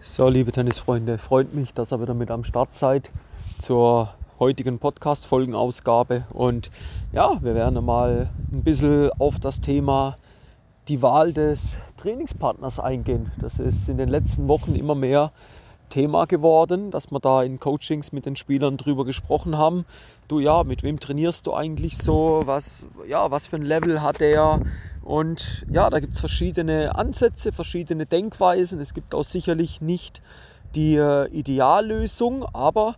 So, liebe Tennisfreunde, freut mich, dass ihr wieder mit am Start seid zur heutigen Podcast-Folgenausgabe. Und ja, wir werden mal ein bisschen auf das Thema die Wahl des Trainingspartners eingehen. Das ist in den letzten Wochen immer mehr Thema geworden, dass wir da in Coachings mit den Spielern drüber gesprochen haben. Du ja, mit wem trainierst du eigentlich so? Was, ja, was für ein Level hat er? Und ja, da gibt es verschiedene Ansätze, verschiedene Denkweisen. Es gibt auch sicherlich nicht die äh, Ideallösung, aber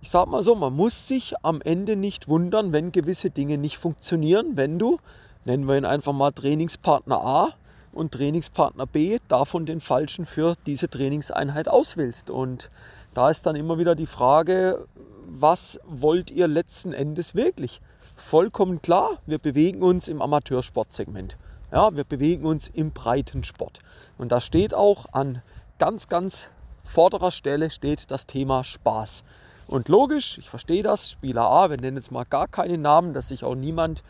ich sag mal so, man muss sich am Ende nicht wundern, wenn gewisse Dinge nicht funktionieren, wenn du, nennen wir ihn einfach mal Trainingspartner A und Trainingspartner B davon den falschen für diese Trainingseinheit auswählst. Und da ist dann immer wieder die Frage, was wollt ihr letzten Endes wirklich? Vollkommen klar, wir bewegen uns im Amateursportsegment. Ja, wir bewegen uns im Breitensport. Und da steht auch an ganz, ganz vorderer Stelle steht das Thema Spaß. Und logisch, ich verstehe das, Spieler A, wir nennen jetzt mal gar keinen Namen, dass sich auch niemand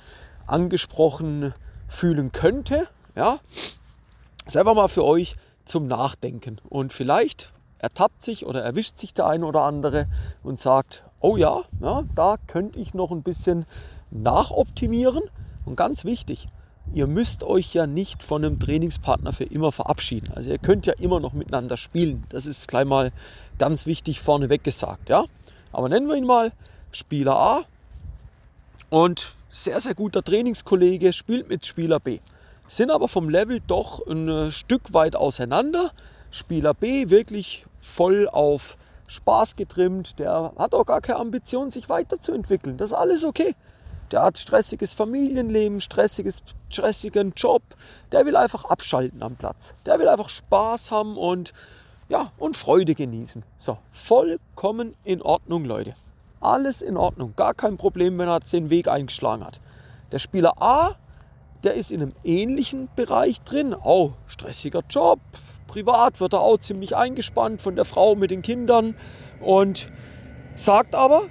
angesprochen fühlen könnte. Ja, ist einfach mal für euch zum Nachdenken. Und vielleicht ertappt sich oder erwischt sich der eine oder andere und sagt, oh ja, ja da könnte ich noch ein bisschen nachoptimieren. Und ganz wichtig, ihr müsst euch ja nicht von einem Trainingspartner für immer verabschieden. Also ihr könnt ja immer noch miteinander spielen. Das ist gleich mal ganz wichtig vorneweg gesagt. Ja? Aber nennen wir ihn mal Spieler A und sehr, sehr guter Trainingskollege, spielt mit Spieler B. Sind aber vom Level doch ein Stück weit auseinander. Spieler B wirklich voll auf Spaß getrimmt, der hat auch gar keine Ambition, sich weiterzuentwickeln. Das ist alles okay. Der hat stressiges Familienleben, stressiges, stressigen Job. Der will einfach abschalten am Platz. Der will einfach Spaß haben und, ja, und Freude genießen. So, vollkommen in Ordnung, Leute. Alles in Ordnung. Gar kein Problem, wenn er den Weg eingeschlagen hat. Der Spieler A, der ist in einem ähnlichen Bereich drin. Oh, stressiger Job. Privat wird er auch ziemlich eingespannt von der Frau mit den Kindern und sagt aber,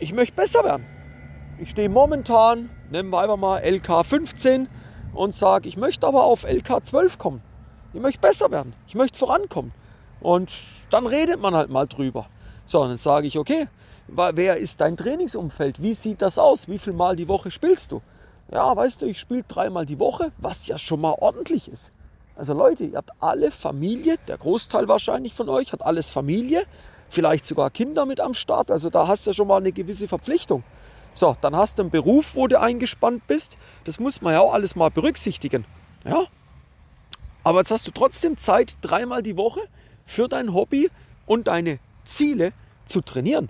ich möchte besser werden. Ich stehe momentan, nehmen wir einfach mal LK 15 und sage, ich möchte aber auf LK 12 kommen. Ich möchte besser werden. Ich möchte vorankommen. Und dann redet man halt mal drüber. So, dann sage ich, okay, wer ist dein Trainingsumfeld? Wie sieht das aus? Wie viel Mal die Woche spielst du? Ja, weißt du, ich spiele dreimal die Woche, was ja schon mal ordentlich ist. Also Leute, ihr habt alle Familie, der Großteil wahrscheinlich von euch hat alles Familie, vielleicht sogar Kinder mit am Start. Also da hast du ja schon mal eine gewisse Verpflichtung. So, dann hast du einen Beruf, wo du eingespannt bist. Das muss man ja auch alles mal berücksichtigen. Ja? Aber jetzt hast du trotzdem Zeit, dreimal die Woche für dein Hobby und deine Ziele zu trainieren,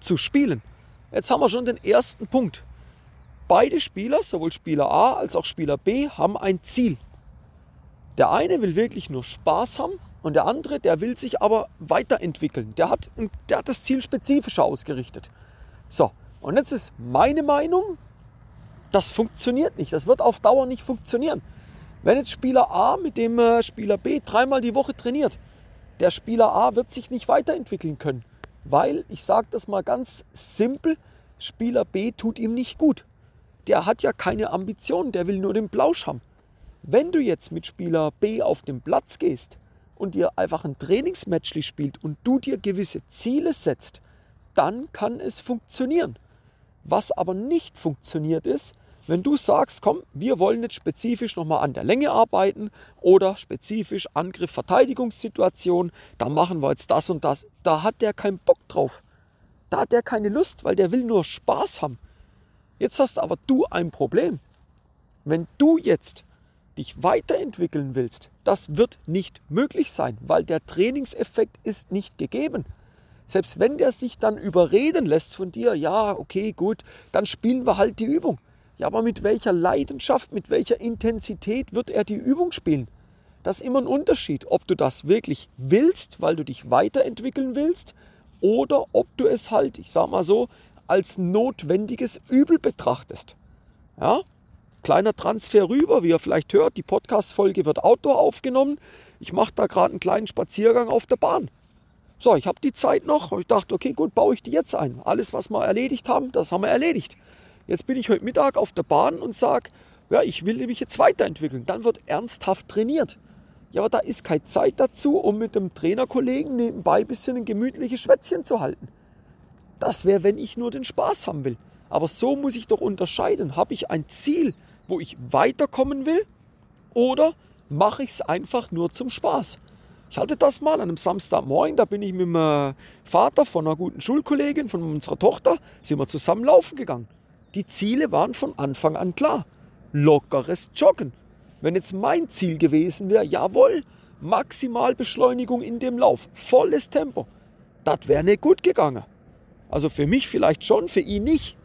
zu spielen. Jetzt haben wir schon den ersten Punkt. Beide Spieler, sowohl Spieler A als auch Spieler B, haben ein Ziel. Der eine will wirklich nur Spaß haben und der andere, der will sich aber weiterentwickeln. Der hat, der hat das Ziel spezifischer ausgerichtet. So, und jetzt ist meine Meinung, das funktioniert nicht. Das wird auf Dauer nicht funktionieren. Wenn jetzt Spieler A mit dem äh, Spieler B dreimal die Woche trainiert, der Spieler A wird sich nicht weiterentwickeln können. Weil, ich sage das mal ganz simpel, Spieler B tut ihm nicht gut. Der hat ja keine Ambitionen, der will nur den Plausch haben. Wenn du jetzt mit Spieler B auf den Platz gehst und dir einfach ein Trainingsmatch spielt und du dir gewisse Ziele setzt, dann kann es funktionieren. Was aber nicht funktioniert ist, wenn du sagst, komm, wir wollen jetzt spezifisch nochmal an der Länge arbeiten oder spezifisch Angriff-Verteidigungssituation, da machen wir jetzt das und das, da hat der keinen Bock drauf. Da hat der keine Lust, weil der will nur Spaß haben. Jetzt hast aber du ein Problem. Wenn du jetzt dich weiterentwickeln willst, das wird nicht möglich sein, weil der Trainingseffekt ist nicht gegeben. Selbst wenn der sich dann überreden lässt von dir, ja, okay, gut, dann spielen wir halt die Übung. Ja, aber mit welcher Leidenschaft, mit welcher Intensität wird er die Übung spielen? Das ist immer ein Unterschied, ob du das wirklich willst, weil du dich weiterentwickeln willst, oder ob du es halt, ich sag mal so, als notwendiges Übel betrachtest. Ja? Kleiner Transfer rüber, wie ihr vielleicht hört, die Podcast-Folge wird Outdoor aufgenommen. Ich mache da gerade einen kleinen Spaziergang auf der Bahn. So, ich habe die Zeit noch und ich dachte, okay, gut, baue ich die jetzt ein. Alles, was wir erledigt haben, das haben wir erledigt. Jetzt bin ich heute Mittag auf der Bahn und sage, ja, ich will mich jetzt weiterentwickeln. Dann wird ernsthaft trainiert. Ja, aber da ist keine Zeit dazu, um mit dem Trainerkollegen nebenbei ein bisschen ein gemütliches Schwätzchen zu halten. Das wäre, wenn ich nur den Spaß haben will. Aber so muss ich doch unterscheiden. Habe ich ein Ziel, wo ich weiterkommen will? Oder mache ich es einfach nur zum Spaß? Ich hatte das mal an einem Samstagmorgen, da bin ich mit dem äh, Vater von einer guten Schulkollegin, von unserer Tochter, sind wir zusammen laufen gegangen. Die Ziele waren von Anfang an klar. Lockeres Joggen. Wenn jetzt mein Ziel gewesen wäre, jawohl, Maximalbeschleunigung in dem Lauf, volles Tempo, das wäre nicht gut gegangen. Also für mich vielleicht schon, für ihn nicht.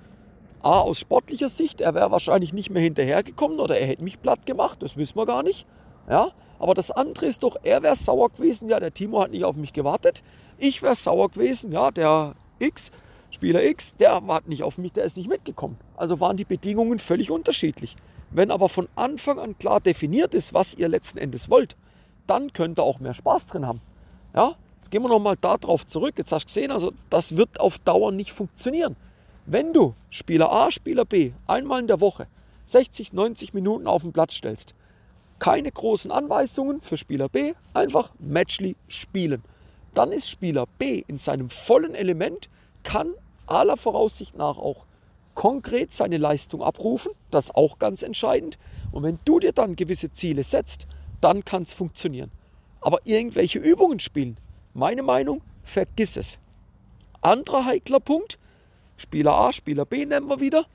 A, aus sportlicher Sicht, er wäre wahrscheinlich nicht mehr hinterhergekommen oder er hätte mich platt gemacht, das wissen wir gar nicht. Ja, aber das andere ist doch, er wäre sauer gewesen, ja, der Timo hat nicht auf mich gewartet. Ich wäre sauer gewesen, ja, der X, Spieler X, der hat nicht auf mich, der ist nicht mitgekommen. Also waren die Bedingungen völlig unterschiedlich. Wenn aber von Anfang an klar definiert ist, was ihr letzten Endes wollt, dann könnt ihr auch mehr Spaß drin haben. Ja, jetzt gehen wir nochmal darauf zurück. Jetzt hast du gesehen, also das wird auf Dauer nicht funktionieren. Wenn du Spieler A, Spieler B einmal in der Woche 60, 90 Minuten auf den Platz stellst, keine großen Anweisungen für Spieler B, einfach Matchly spielen. Dann ist Spieler B in seinem vollen Element, kann aller Voraussicht nach auch konkret seine Leistung abrufen, das ist auch ganz entscheidend. Und wenn du dir dann gewisse Ziele setzt, dann kann es funktionieren. Aber irgendwelche Übungen spielen, meine Meinung, vergiss es. Anderer heikler Punkt, Spieler A, Spieler B nennen wir wieder,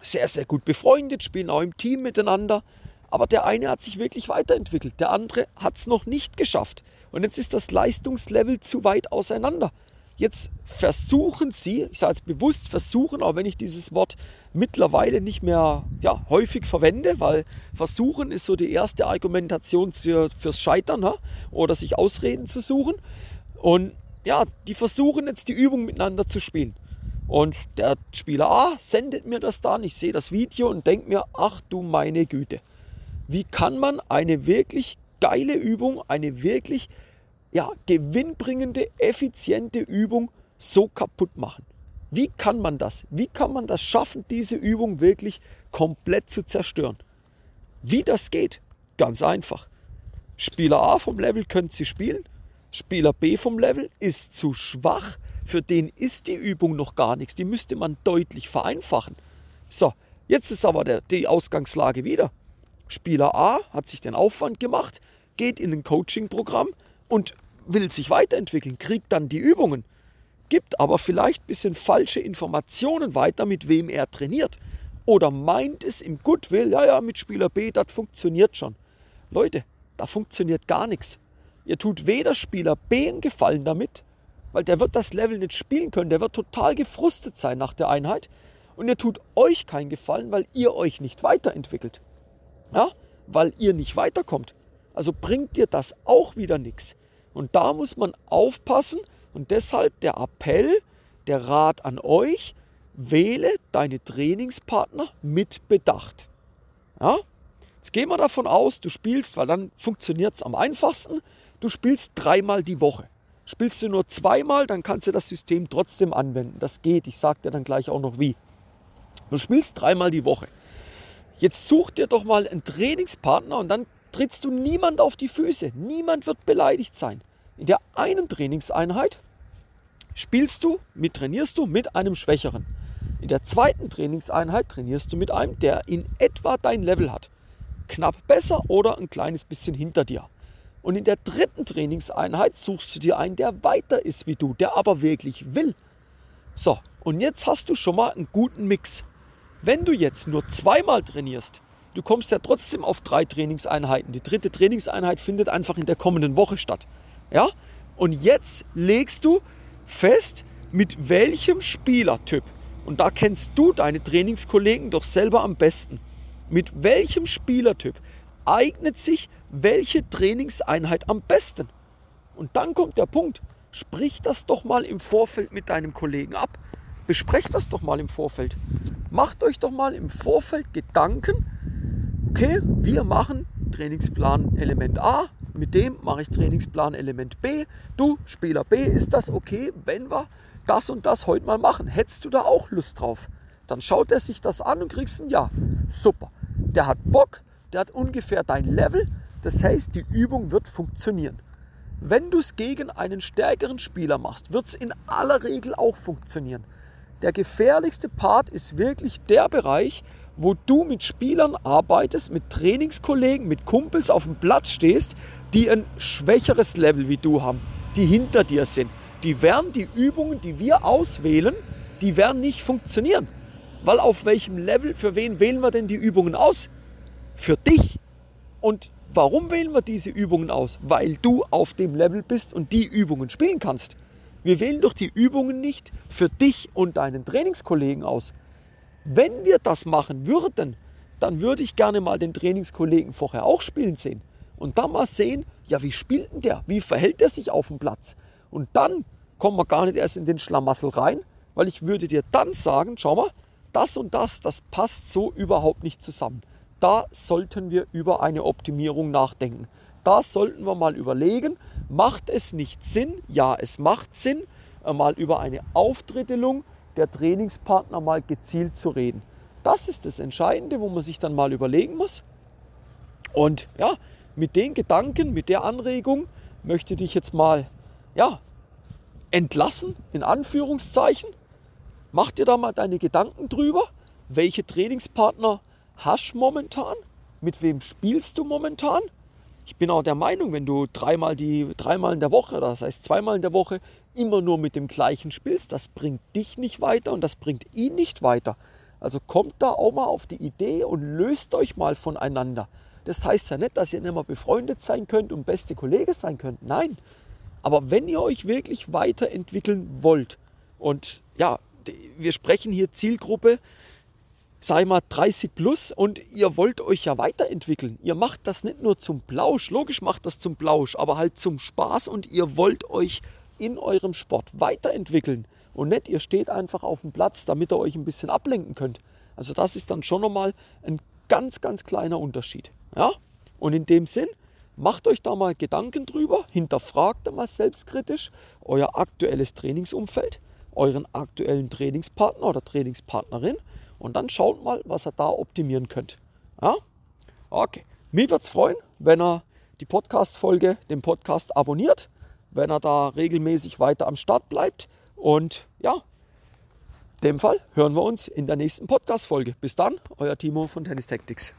sehr, sehr gut befreundet, spielen auch im Team miteinander. Aber der eine hat sich wirklich weiterentwickelt, der andere hat es noch nicht geschafft. Und jetzt ist das Leistungslevel zu weit auseinander. Jetzt versuchen sie, ich sage jetzt bewusst versuchen, auch wenn ich dieses Wort mittlerweile nicht mehr ja, häufig verwende, weil versuchen ist so die erste Argumentation fürs Scheitern ha? oder sich Ausreden zu suchen. Und ja, die versuchen jetzt die Übung miteinander zu spielen. Und der Spieler A sendet mir das dann, ich sehe das Video und denke mir, ach du meine Güte wie kann man eine wirklich geile Übung, eine wirklich ja, gewinnbringende, effiziente Übung so kaputt machen? Wie kann man das? Wie kann man das schaffen, diese Übung wirklich komplett zu zerstören? Wie das geht? Ganz einfach. Spieler A vom Level könnte sie spielen. Spieler B vom Level ist zu schwach. Für den ist die Übung noch gar nichts. Die müsste man deutlich vereinfachen. So, jetzt ist aber der, die Ausgangslage wieder. Spieler A hat sich den Aufwand gemacht, geht in ein Coaching-Programm und will sich weiterentwickeln, kriegt dann die Übungen, gibt aber vielleicht ein bisschen falsche Informationen weiter, mit wem er trainiert. Oder meint es im Goodwill, ja, ja, mit Spieler B, das funktioniert schon. Leute, da funktioniert gar nichts. Ihr tut weder Spieler B einen Gefallen damit, weil der wird das Level nicht spielen können, der wird total gefrustet sein nach der Einheit. Und ihr tut euch keinen Gefallen, weil ihr euch nicht weiterentwickelt ja, weil ihr nicht weiterkommt. Also bringt dir das auch wieder nichts. Und da muss man aufpassen und deshalb der Appell, der Rat an euch, wähle deine Trainingspartner mit Bedacht. Ja? Jetzt gehen wir davon aus, du spielst, weil dann funktioniert es am einfachsten, du spielst dreimal die Woche. Spielst du nur zweimal, dann kannst du das System trotzdem anwenden. Das geht, ich sage dir dann gleich auch noch wie. Du spielst dreimal die Woche. Jetzt such dir doch mal einen Trainingspartner und dann trittst du niemand auf die Füße. Niemand wird beleidigt sein. In der einen Trainingseinheit spielst du, mit trainierst du mit einem Schwächeren. In der zweiten Trainingseinheit trainierst du mit einem, der in etwa dein Level hat. Knapp besser oder ein kleines bisschen hinter dir. Und in der dritten Trainingseinheit suchst du dir einen, der weiter ist wie du, der aber wirklich will. So, und jetzt hast du schon mal einen guten Mix. Wenn du jetzt nur zweimal trainierst, du kommst ja trotzdem auf drei Trainingseinheiten. Die dritte Trainingseinheit findet einfach in der kommenden Woche statt. Ja? Und jetzt legst du fest, mit welchem Spielertyp, und da kennst du deine Trainingskollegen doch selber am besten, mit welchem Spielertyp eignet sich welche Trainingseinheit am besten? Und dann kommt der Punkt, sprich das doch mal im Vorfeld mit deinem Kollegen ab. Besprecht das doch mal im Vorfeld. Macht euch doch mal im Vorfeld Gedanken, okay, wir machen Trainingsplan Element A, mit dem mache ich Trainingsplan Element B. Du, Spieler B, ist das okay, wenn wir das und das heute mal machen? Hättest du da auch Lust drauf? Dann schaut er sich das an und kriegst ein Ja. Super. Der hat Bock, der hat ungefähr dein Level, Das heißt, die Übung wird funktionieren. Wenn du es gegen einen stärkeren Spieler machst, wird es in aller Regel auch funktionieren. Der gefährlichste Part ist wirklich der Bereich, wo du mit Spielern arbeitest, mit Trainingskollegen, mit Kumpels auf dem Platz stehst, die ein schwächeres Level wie du haben, die hinter dir sind. Die werden die Übungen, die wir auswählen, die werden nicht funktionieren. Weil auf welchem Level, für wen wählen wir denn die Übungen aus? Für dich. Und warum wählen wir diese Übungen aus? Weil du auf dem Level bist und die Übungen spielen kannst. Wir wählen doch die Übungen nicht für dich und deinen Trainingskollegen aus. Wenn wir das machen würden, dann würde ich gerne mal den Trainingskollegen vorher auch spielen sehen. Und dann mal sehen, ja, wie spielt denn der? Wie verhält er sich auf dem Platz? Und dann kommen wir gar nicht erst in den Schlamassel rein, weil ich würde dir dann sagen, schau mal, das und das, das passt so überhaupt nicht zusammen. Da sollten wir über eine Optimierung nachdenken. Da sollten wir mal überlegen, macht es nicht Sinn? Ja, es macht Sinn, mal über eine Aufdrittelung der Trainingspartner mal gezielt zu reden. Das ist das Entscheidende, wo man sich dann mal überlegen muss. Und ja, mit den Gedanken, mit der Anregung möchte ich dich jetzt mal ja, entlassen, in Anführungszeichen. Mach dir da mal deine Gedanken drüber. Welche Trainingspartner hast du momentan? Mit wem spielst du momentan? Ich bin auch der Meinung, wenn du dreimal, die, dreimal in der Woche, das heißt zweimal in der Woche, immer nur mit dem gleichen spielst, das bringt dich nicht weiter und das bringt ihn nicht weiter. Also kommt da auch mal auf die Idee und löst euch mal voneinander. Das heißt ja nicht, dass ihr nicht mehr befreundet sein könnt und beste Kollegen sein könnt. Nein. Aber wenn ihr euch wirklich weiterentwickeln wollt und ja, wir sprechen hier Zielgruppe sag ich mal, 30 plus und ihr wollt euch ja weiterentwickeln. Ihr macht das nicht nur zum Plausch, logisch macht das zum Plausch, aber halt zum Spaß und ihr wollt euch in eurem Sport weiterentwickeln. Und nicht, ihr steht einfach auf dem Platz, damit ihr euch ein bisschen ablenken könnt. Also das ist dann schon nochmal ein ganz, ganz kleiner Unterschied. Ja? Und in dem Sinn, macht euch da mal Gedanken drüber, hinterfragt mal selbstkritisch euer aktuelles Trainingsumfeld, euren aktuellen Trainingspartner oder Trainingspartnerin und dann schaut mal, was ihr da optimieren könnt. Ja? Okay. Mir würde es freuen, wenn er die Podcast-Folge, den Podcast abonniert, wenn er da regelmäßig weiter am Start bleibt. Und ja, in dem Fall hören wir uns in der nächsten Podcast-Folge. Bis dann, euer Timo von Tennis Tactics.